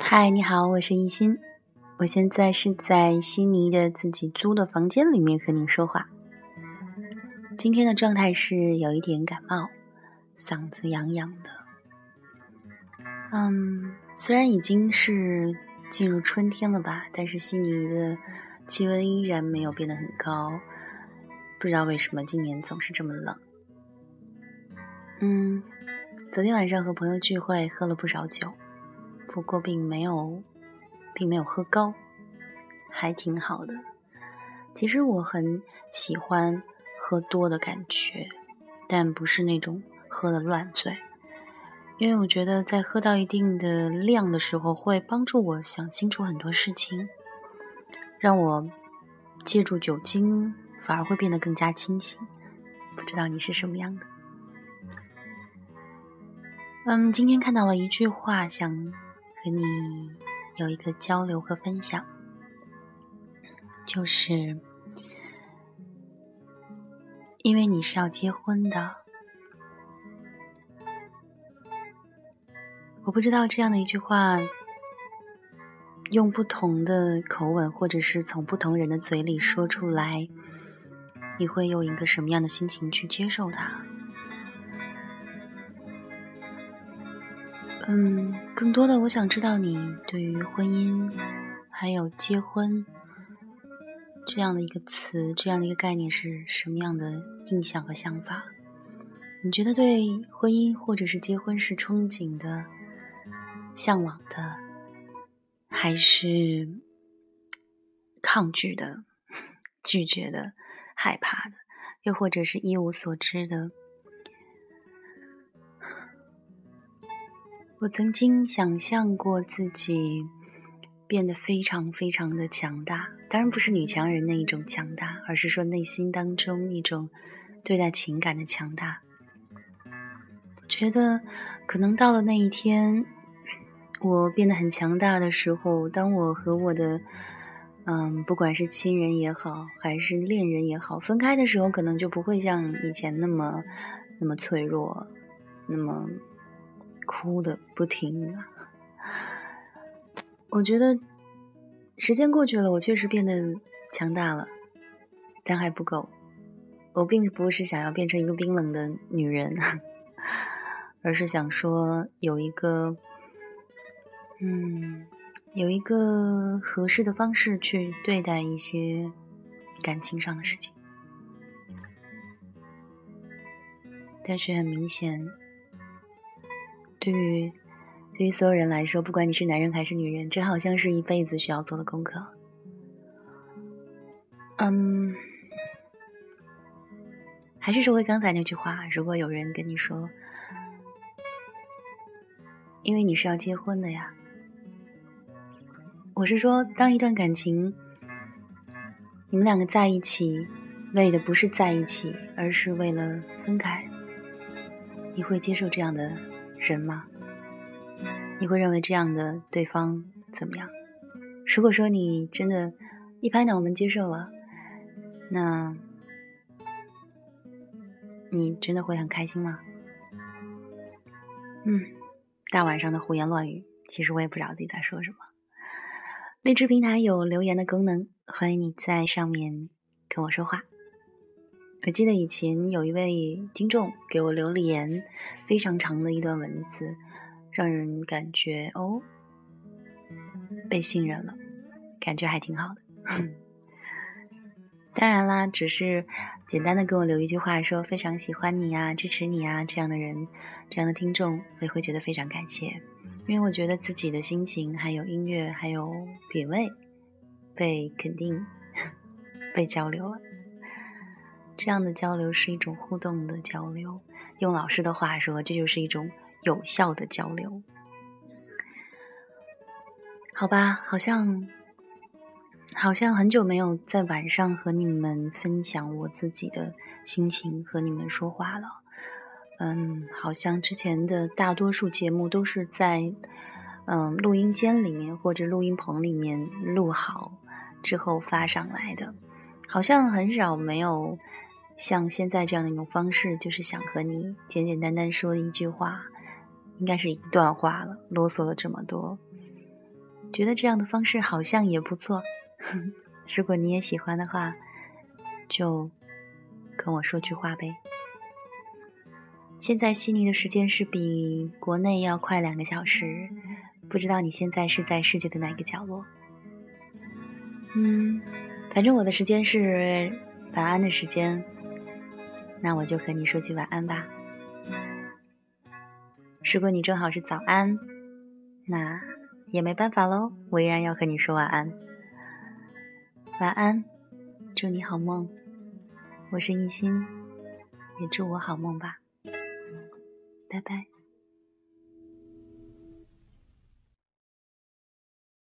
嗨，你好，我是一心。我现在是在悉尼的自己租的房间里面和你说话。今天的状态是有一点感冒，嗓子痒痒的。嗯，虽然已经是进入春天了吧，但是悉尼的气温依然没有变得很高。不知道为什么今年总是这么冷。嗯，昨天晚上和朋友聚会，喝了不少酒。不过并没有，并没有喝高，还挺好的。其实我很喜欢喝多的感觉，但不是那种喝的乱醉，因为我觉得在喝到一定的量的时候，会帮助我想清楚很多事情，让我借助酒精反而会变得更加清醒。不知道你是什么样的？嗯，今天看到了一句话，想。和你有一个交流和分享，就是因为你是要结婚的，我不知道这样的一句话，用不同的口吻，或者是从不同人的嘴里说出来，你会用一个什么样的心情去接受它？嗯，更多的我想知道你对于婚姻，还有结婚这样的一个词，这样的一个概念是什么样的印象和想法？你觉得对婚姻或者是结婚是憧憬的、向往的，还是抗拒的、拒绝的、害怕的，又或者是一无所知的？我曾经想象过自己变得非常非常的强大，当然不是女强人那一种强大，而是说内心当中一种对待情感的强大。我觉得可能到了那一天，我变得很强大的时候，当我和我的嗯，不管是亲人也好，还是恋人也好，分开的时候，可能就不会像以前那么那么脆弱，那么。哭的不停啊！我觉得时间过去了，我确实变得强大了，但还不够。我并不是想要变成一个冰冷的女人，而是想说有一个，嗯，有一个合适的方式去对待一些感情上的事情。但是很明显。对于对于所有人来说，不管你是男人还是女人，这好像是一辈子需要做的功课。嗯，还是说回刚才那句话，如果有人跟你说，因为你是要结婚的呀，我是说，当一段感情你们两个在一起，为的不是在一起，而是为了分开，你会接受这样的？人吗？你会认为这样的对方怎么样？如果说你真的，一拍脑门接受了，那，你真的会很开心吗？嗯，大晚上的胡言乱语，其实我也不知道自己在说什么。荔枝平台有留言的功能，欢迎你在上面跟我说话。我记得以前有一位听众给我留了言，非常长的一段文字，让人感觉哦，被信任了，感觉还挺好的。当然啦，只是简单的给我留一句话，说非常喜欢你啊，支持你啊，这样的人，这样的听众，我也会觉得非常感谢，因为我觉得自己的心情，还有音乐，还有品味，被肯定，被交流了。这样的交流是一种互动的交流，用老师的话说，这就是一种有效的交流。好吧，好像好像很久没有在晚上和你们分享我自己的心情，和你们说话了。嗯，好像之前的大多数节目都是在嗯录音间里面或者录音棚里面录好之后发上来的，好像很少没有。像现在这样的一种方式，就是想和你简简单单说一句话，应该是一段话了，啰嗦了这么多，觉得这样的方式好像也不错。如果你也喜欢的话，就跟我说句话呗。现在悉尼的时间是比国内要快两个小时，不知道你现在是在世界的哪个角落？嗯，反正我的时间是晚安的时间，那我就和你说句晚安吧。如果你正好是早安，那也没办法喽，我依然要和你说晚安。晚安，祝你好梦。我是一心，也祝我好梦吧。拜拜。